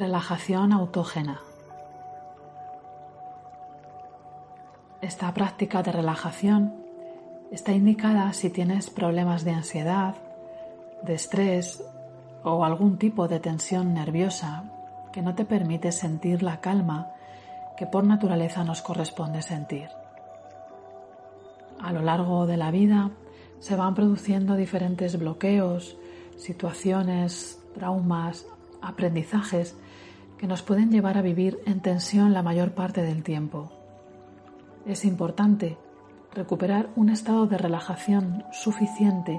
Relajación autógena. Esta práctica de relajación está indicada si tienes problemas de ansiedad, de estrés o algún tipo de tensión nerviosa que no te permite sentir la calma que por naturaleza nos corresponde sentir. A lo largo de la vida se van produciendo diferentes bloqueos, situaciones, traumas, aprendizajes que nos pueden llevar a vivir en tensión la mayor parte del tiempo. Es importante recuperar un estado de relajación suficiente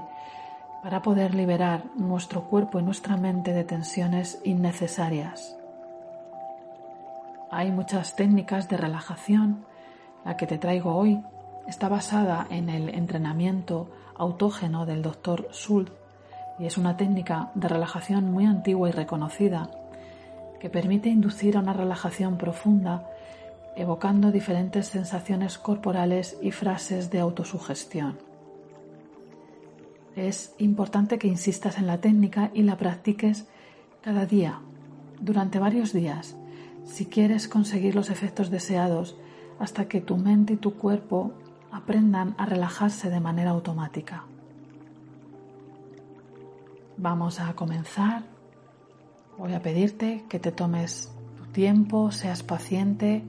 para poder liberar nuestro cuerpo y nuestra mente de tensiones innecesarias. Hay muchas técnicas de relajación. La que te traigo hoy está basada en el entrenamiento autógeno del Dr. Schultz y es una técnica de relajación muy antigua y reconocida que permite inducir a una relajación profunda evocando diferentes sensaciones corporales y frases de autosugestión. Es importante que insistas en la técnica y la practiques cada día, durante varios días, si quieres conseguir los efectos deseados hasta que tu mente y tu cuerpo aprendan a relajarse de manera automática. Vamos a comenzar. Voy a pedirte que te tomes tu tiempo, seas paciente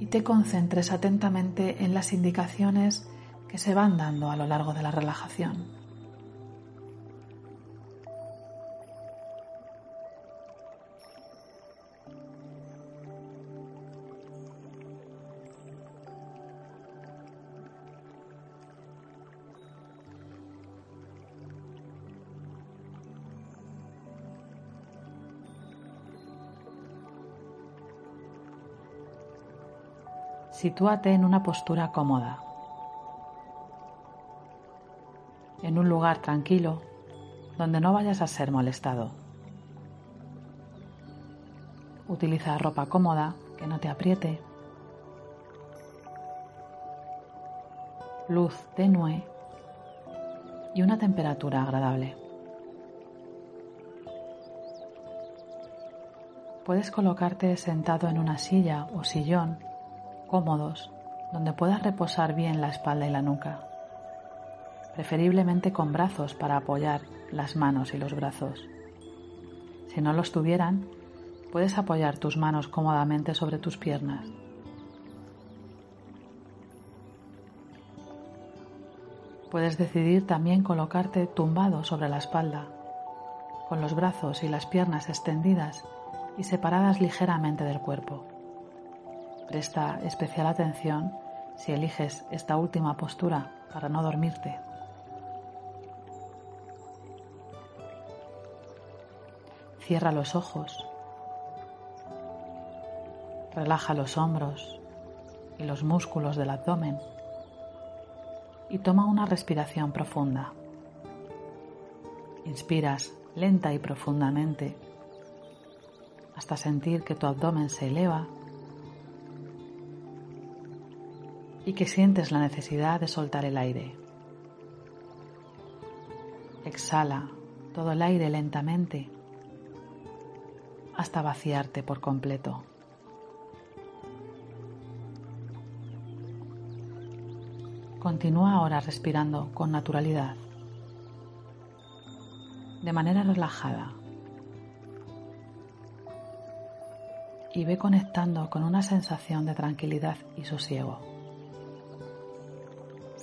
y te concentres atentamente en las indicaciones que se van dando a lo largo de la relajación. Sitúate en una postura cómoda, en un lugar tranquilo donde no vayas a ser molestado. Utiliza ropa cómoda que no te apriete, luz tenue y una temperatura agradable. Puedes colocarte sentado en una silla o sillón cómodos, donde puedas reposar bien la espalda y la nuca, preferiblemente con brazos para apoyar las manos y los brazos. Si no los tuvieran, puedes apoyar tus manos cómodamente sobre tus piernas. Puedes decidir también colocarte tumbado sobre la espalda, con los brazos y las piernas extendidas y separadas ligeramente del cuerpo. Presta especial atención si eliges esta última postura para no dormirte. Cierra los ojos, relaja los hombros y los músculos del abdomen y toma una respiración profunda. Inspiras lenta y profundamente hasta sentir que tu abdomen se eleva y que sientes la necesidad de soltar el aire. Exhala todo el aire lentamente hasta vaciarte por completo. Continúa ahora respirando con naturalidad, de manera relajada. Y ve conectando con una sensación de tranquilidad y sosiego.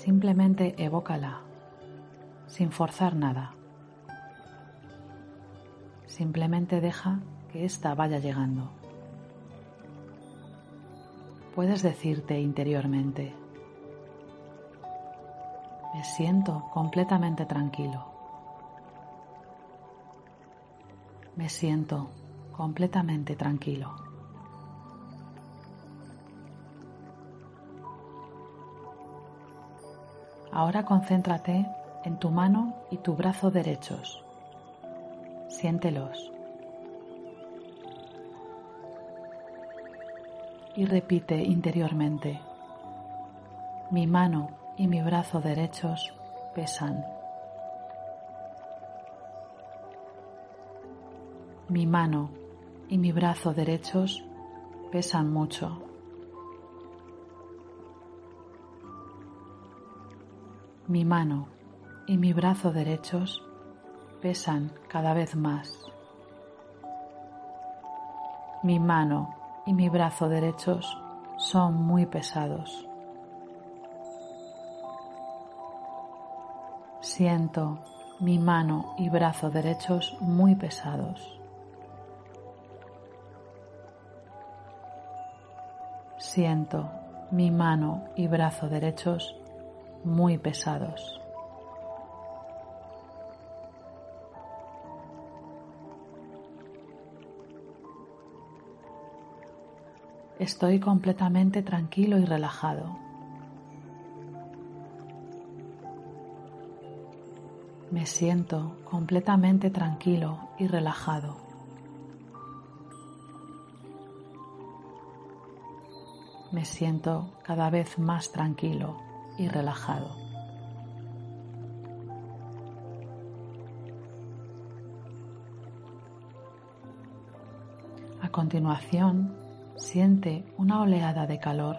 Simplemente evócala, sin forzar nada. Simplemente deja que ésta vaya llegando. Puedes decirte interiormente, me siento completamente tranquilo. Me siento completamente tranquilo. Ahora concéntrate en tu mano y tu brazo derechos. Siéntelos. Y repite interiormente, mi mano y mi brazo derechos pesan. Mi mano y mi brazo derechos pesan mucho. Mi mano y mi brazo derechos pesan cada vez más. Mi mano y mi brazo derechos son muy pesados. Siento mi mano y brazo derechos muy pesados. Siento mi mano y brazo derechos muy pesados. Estoy completamente tranquilo y relajado. Me siento completamente tranquilo y relajado. Me siento cada vez más tranquilo y relajado. A continuación, siente una oleada de calor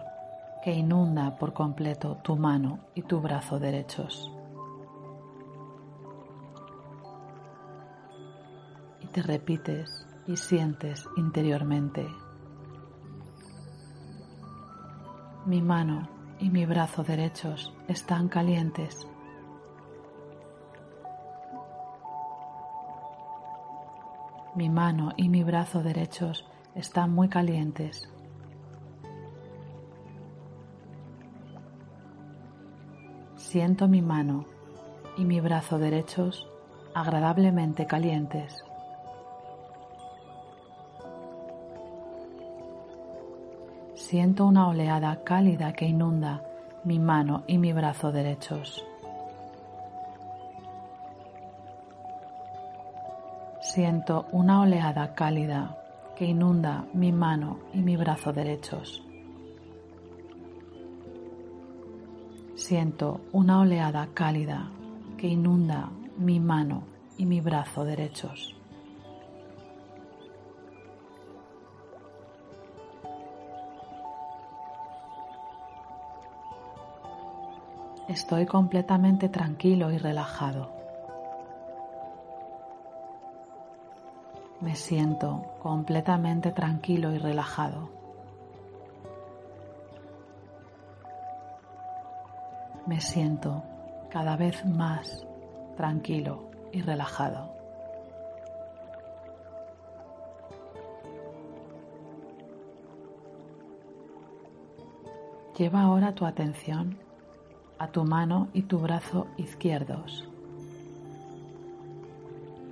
que inunda por completo tu mano y tu brazo derechos. Y te repites y sientes interiormente. Mi mano y mi brazo derechos están calientes. Mi mano y mi brazo derechos están muy calientes. Siento mi mano y mi brazo derechos agradablemente calientes. Siento una oleada cálida que inunda mi mano y mi brazo derechos. Siento una oleada cálida que inunda mi mano y mi brazo derechos. Siento una oleada cálida que inunda mi mano y mi brazo derechos. Estoy completamente tranquilo y relajado. me siento completamente tranquilo y relajado. Me siento cada vez más tranquilo y relajado. Lleva ahora tu atención a tu mano y tu brazo izquierdos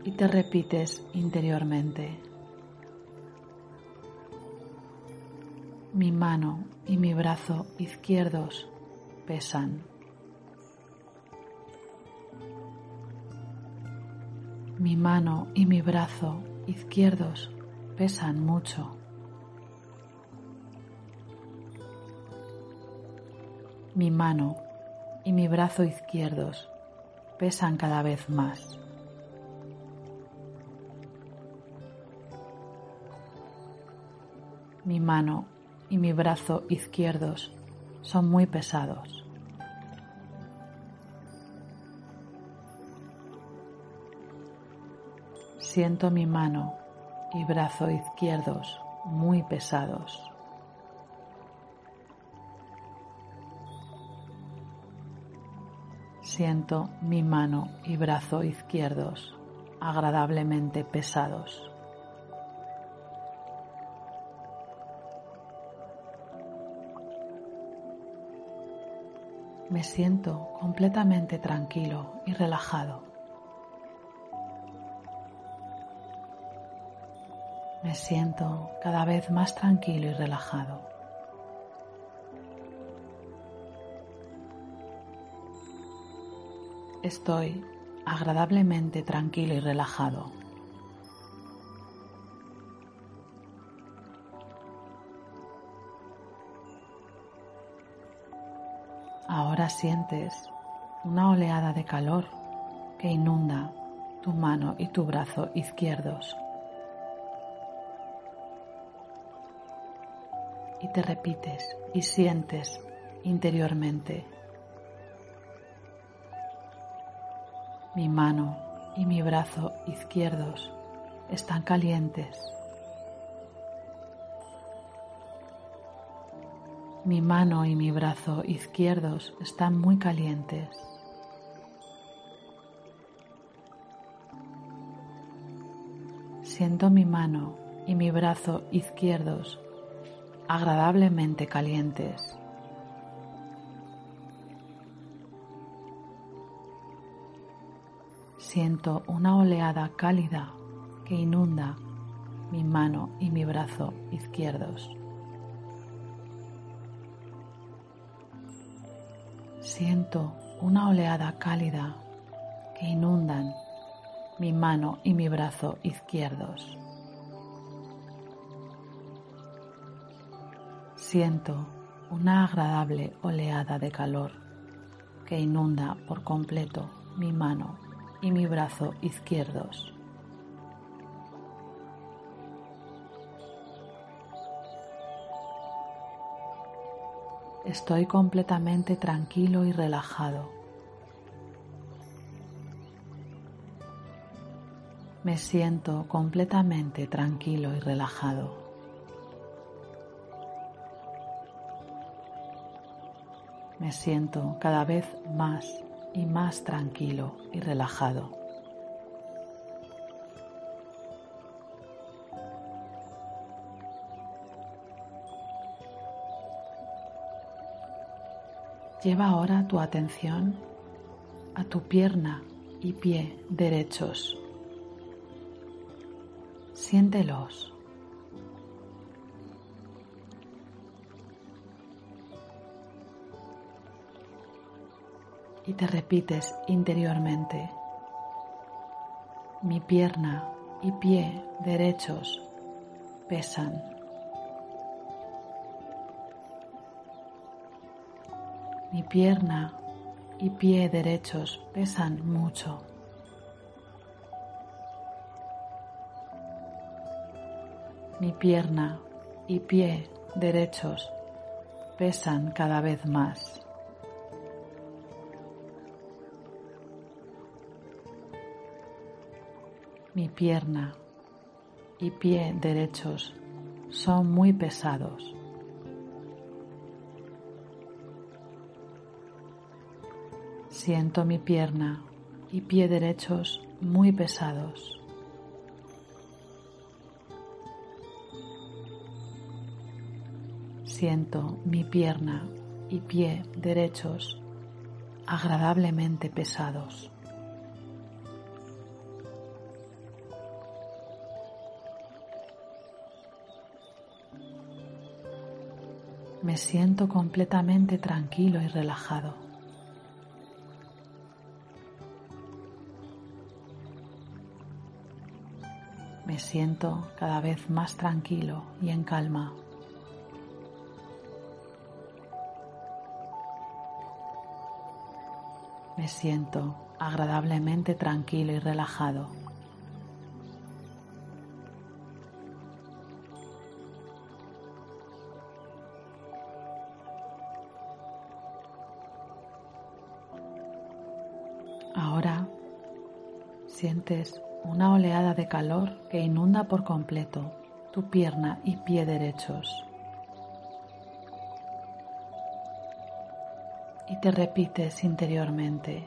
y te repites interiormente. Mi mano y mi brazo izquierdos pesan. Mi mano y mi brazo izquierdos pesan mucho. Mi mano y mi brazo izquierdos pesan cada vez más. mi mano y mi brazo izquierdos son muy pesados. Siento mi mano y brazo izquierdos muy pesados. Siento mi mano y brazo izquierdos agradablemente pesados. me siento completamente tranquilo y relajado. Me siento cada vez más tranquilo y relajado. Estoy agradablemente tranquilo y relajado. Ahora sientes una oleada de calor que inunda tu mano y tu brazo izquierdos. y te repites y sientes interiormente. Mi mano y mi brazo izquierdos están calientes. Mi mano y mi brazo izquierdos están muy calientes. Siento mi mano y mi brazo izquierdos agradablemente calientes. Siento una oleada cálida que inunda mi mano y mi brazo izquierdos. Siento una oleada cálida que inundan mi mano y mi brazo izquierdos. Siento una agradable oleada de calor que inunda por completo mi mano y mi brazo izquierdos. Estoy completamente tranquilo y relajado. Me siento completamente tranquilo y relajado. Me siento cada vez más y más tranquilo y relajado. Lleva ahora tu atención a tu pierna y pie derechos. Siéntelos. Y te repites interiormente, mi pierna y pie derechos pesan. Mi pierna y pie derechos pesan mucho. Mi pierna y pie derechos pesan cada vez más. Mi pierna y pie derechos son muy pesados. Siento mi pierna y pie derechos muy pesados. Siento mi pierna y pie derechos agradablemente pesados. Me siento completamente tranquilo y relajado. me siento cada vez más tranquilo y en calma. Me siento agradablemente tranquilo y relajado. Sientes una oleada de calor que inunda por completo tu pierna y pie derechos. Y te repites interiormente,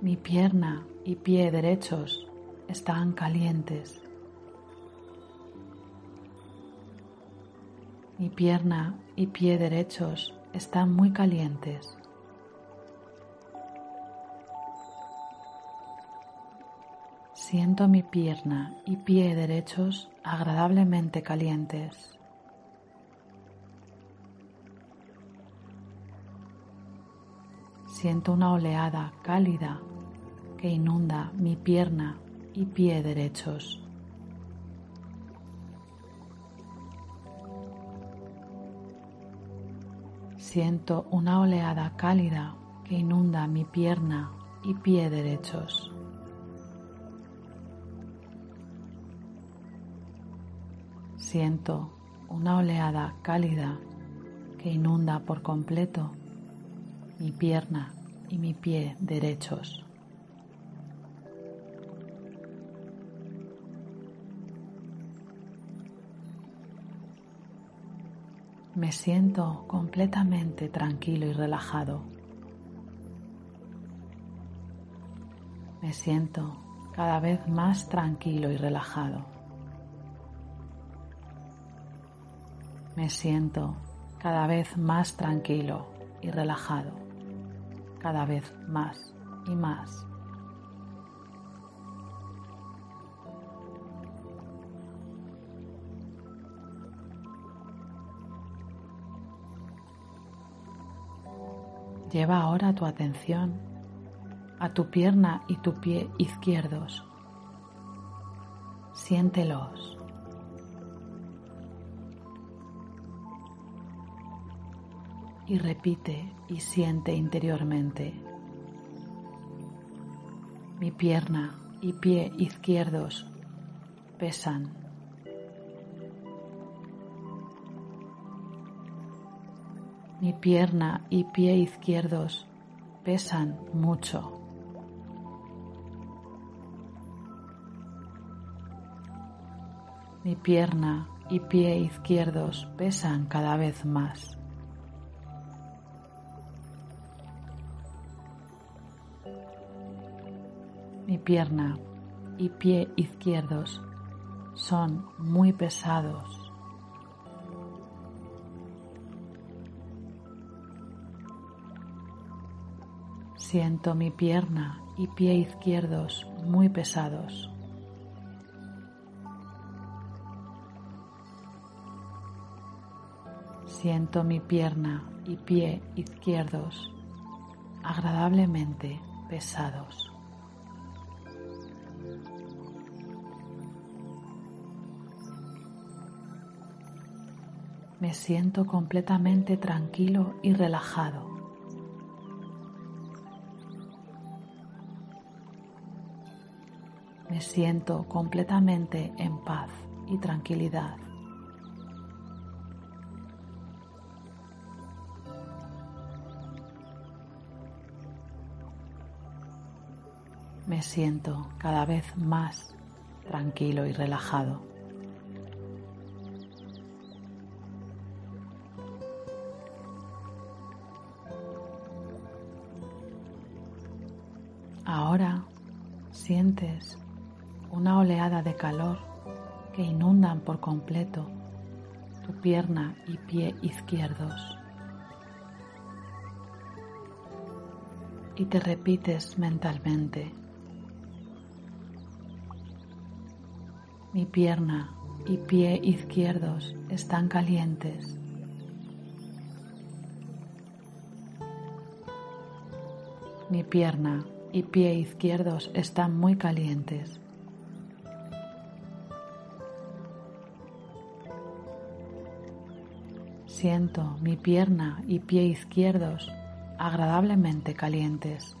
mi pierna y pie derechos están calientes. Mi pierna y pie derechos están muy calientes. Siento mi pierna y pie derechos agradablemente calientes. Siento una oleada cálida que inunda mi pierna y pie derechos. Siento una oleada cálida que inunda mi pierna y pie derechos. Siento una oleada cálida que inunda por completo mi pierna y mi pie derechos. Me siento completamente tranquilo y relajado. Me siento cada vez más tranquilo y relajado. Me siento cada vez más tranquilo y relajado, cada vez más y más. Lleva ahora tu atención a tu pierna y tu pie izquierdos. Siéntelos. Y repite y siente interiormente. Mi pierna y pie izquierdos pesan Mi pierna y pie izquierdos pesan mucho. Mi pierna y pie izquierdos pesan cada vez más. Mi pierna y pie izquierdos son muy pesados. Siento mi pierna y pie izquierdos muy pesados. Siento mi pierna y pie izquierdos agradablemente pesados. Me siento completamente tranquilo y relajado. me siento completamente en paz y tranquilidad. Me siento cada vez más tranquilo y relajado. Ahora sientes una oleada de calor que inundan por completo tu pierna y pie izquierdos. Y te repites mentalmente, mi pierna y pie izquierdos están calientes. Mi pierna y pie izquierdos están muy calientes. Siento mi pierna y pie izquierdos agradablemente calientes.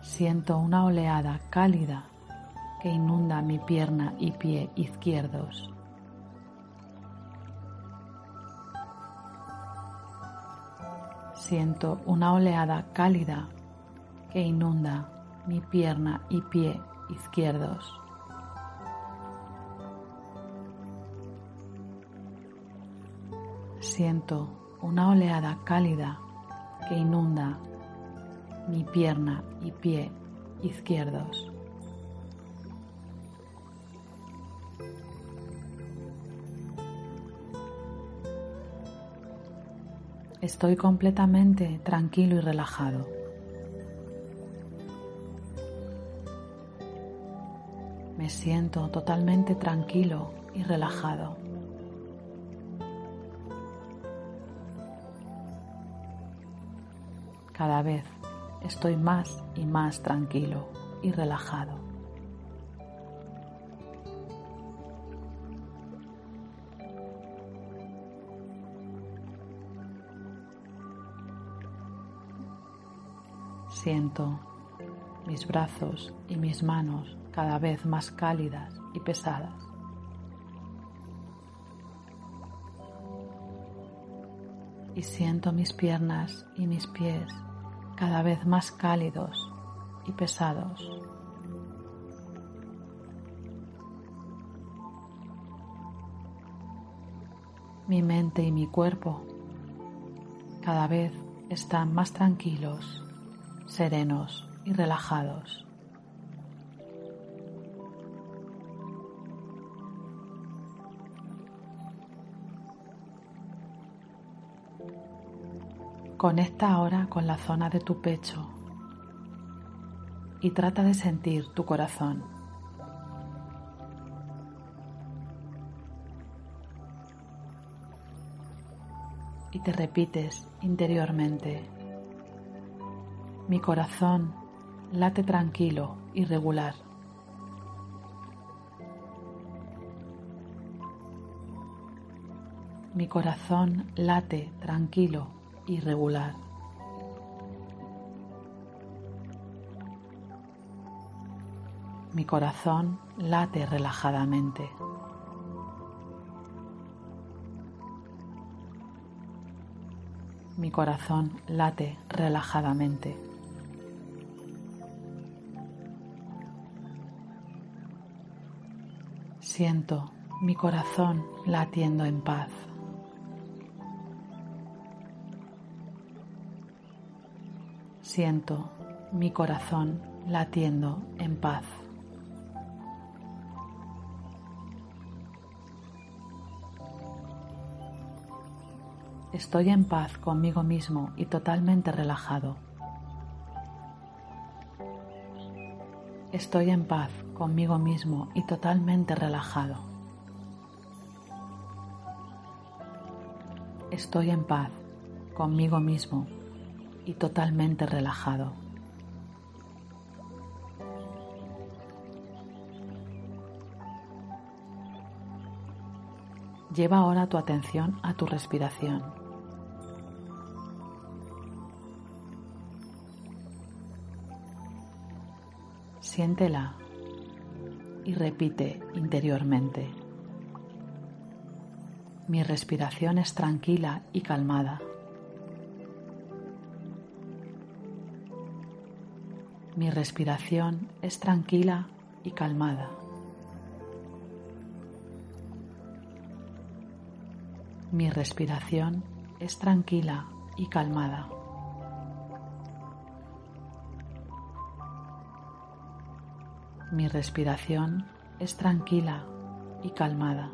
Siento una oleada cálida que inunda mi pierna y pie izquierdos. Siento una oleada cálida que inunda mi pierna y pie izquierdos. siento una oleada cálida que inunda mi pierna y pie izquierdos. Estoy completamente tranquilo y relajado. Me siento totalmente tranquilo y relajado. Cada vez estoy más y más tranquilo y relajado. Siento mis brazos y mis manos cada vez más cálidas y pesadas. Y siento mis piernas y mis pies cada vez más cálidos y pesados. Mi mente y mi cuerpo cada vez están más tranquilos, serenos y relajados. Conecta ahora con la zona de tu pecho y trata de sentir tu corazón. Y te repites interiormente, mi corazón late tranquilo y regular. Mi corazón late tranquilo y regular. Mi corazón late relajadamente. Mi corazón late relajadamente. Siento mi corazón latiendo en paz. Siento mi corazón latiendo en paz. Estoy en paz conmigo mismo y totalmente relajado. Estoy en paz conmigo mismo y totalmente relajado. Estoy en paz conmigo mismo y totalmente relajado. Lleva ahora tu atención a tu respiración. Siéntela y repite interiormente. Mi respiración es tranquila y calmada. Mi respiración es tranquila y calmada. Mi respiración es tranquila y calmada. Mi respiración es tranquila y calmada.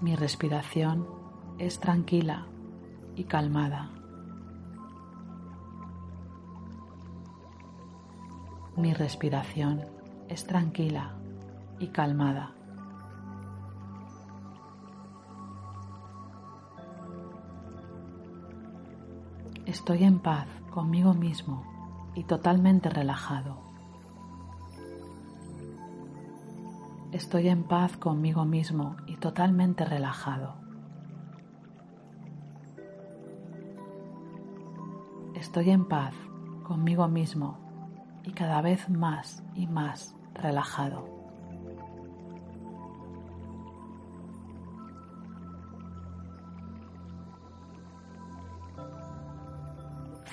Mi respiración es tranquila y calmada. Mi respiración es tranquila y calmada. Estoy en paz conmigo mismo y totalmente relajado. Estoy en paz conmigo mismo y totalmente relajado. Estoy en paz conmigo mismo y cada vez más y más relajado.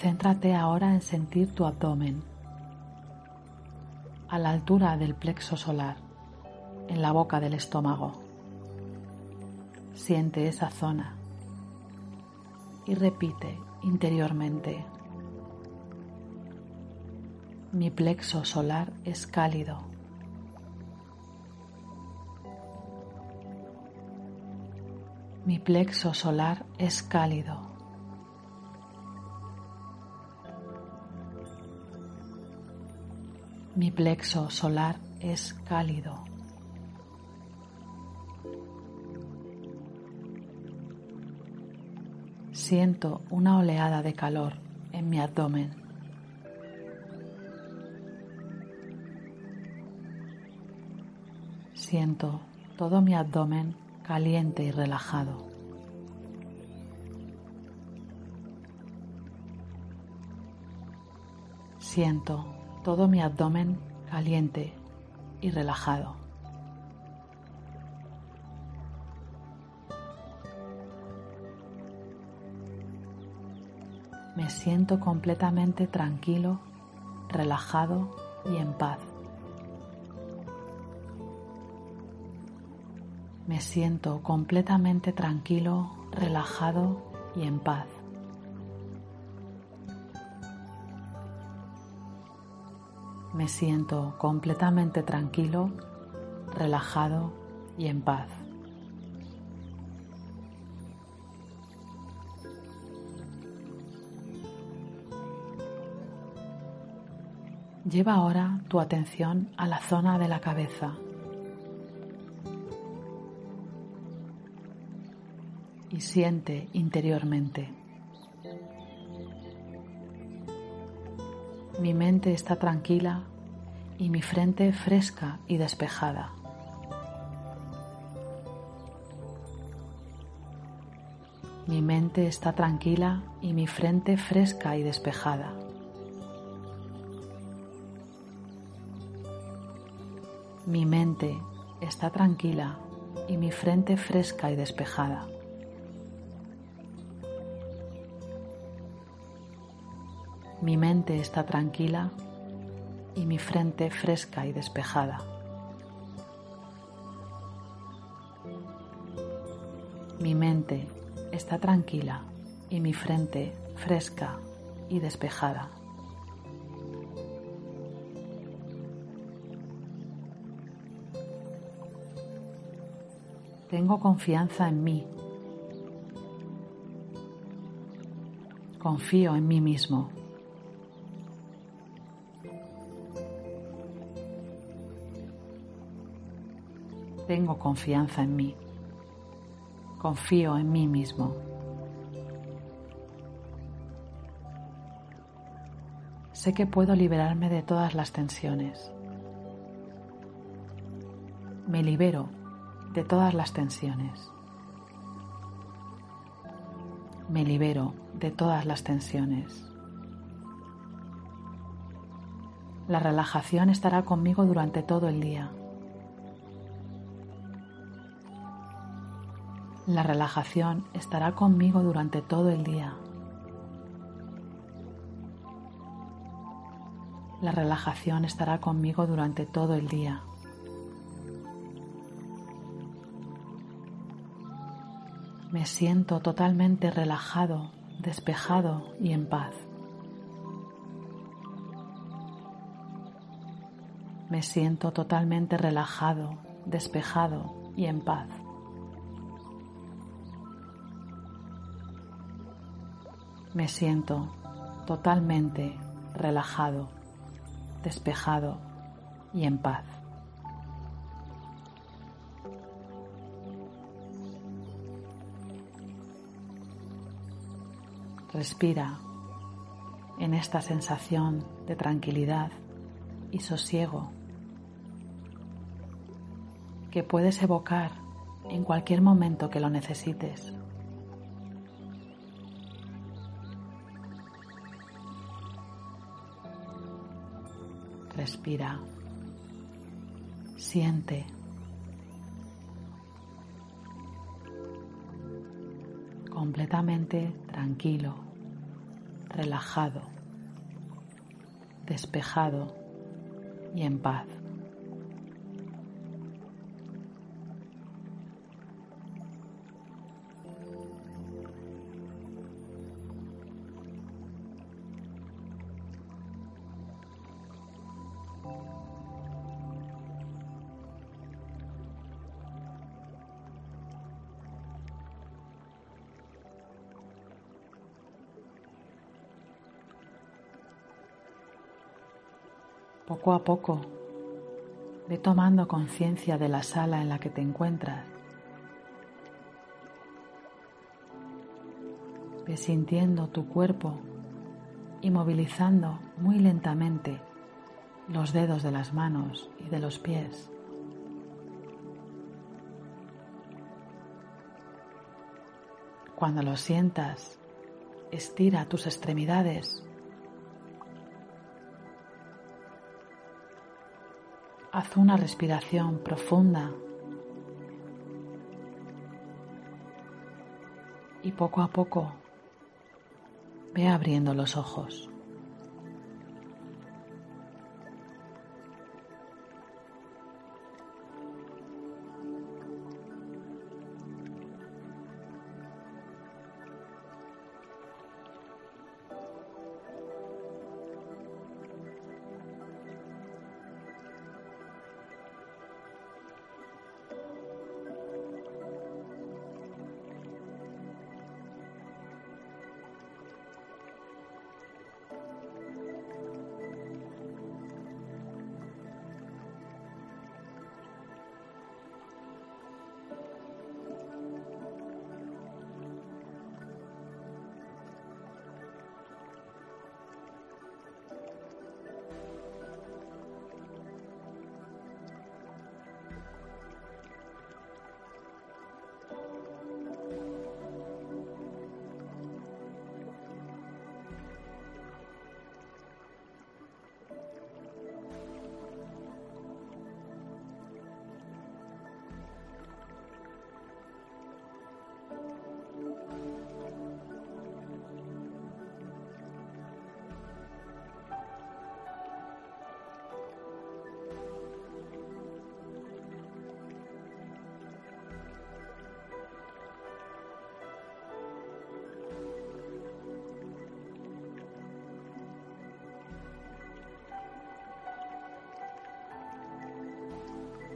Céntrate ahora en sentir tu abdomen a la altura del plexo solar, en la boca del estómago. Siente esa zona y repite interiormente. Mi plexo solar es cálido. Mi plexo solar es cálido. Mi plexo solar es cálido. Siento una oleada de calor en mi abdomen. Siento todo mi abdomen caliente y relajado. Siento todo mi abdomen caliente y relajado. Me siento completamente tranquilo, relajado y en paz. Me siento completamente tranquilo, relajado y en paz. Me siento completamente tranquilo, relajado y en paz. Lleva ahora tu atención a la zona de la cabeza y siente interiormente. Mi mente está tranquila y mi frente fresca y despejada. Mi mente está tranquila y mi frente fresca y despejada. Mi mente está tranquila y mi frente fresca y despejada. Mi mente está tranquila y mi frente fresca y despejada. Mi mente está tranquila y mi frente fresca y despejada. Tengo confianza en mí. Confío en mí mismo. Tengo confianza en mí. Confío en mí mismo. Sé que puedo liberarme de todas las tensiones. Me libero de todas las tensiones. Me libero de todas las tensiones. La relajación estará conmigo durante todo el día. La relajación estará conmigo durante todo el día. La relajación estará conmigo durante todo el día. Me siento totalmente relajado, despejado y en paz. Me siento totalmente relajado, despejado y en paz. Me siento totalmente relajado, despejado y en paz. Respira en esta sensación de tranquilidad y sosiego que puedes evocar en cualquier momento que lo necesites. Respira. Siente. Completamente tranquilo, relajado, despejado y en paz. Poco a poco, ve tomando conciencia de la sala en la que te encuentras. Ve sintiendo tu cuerpo y movilizando muy lentamente los dedos de las manos y de los pies. Cuando lo sientas, estira tus extremidades haz una respiración profunda y poco a poco ve abriendo los ojos.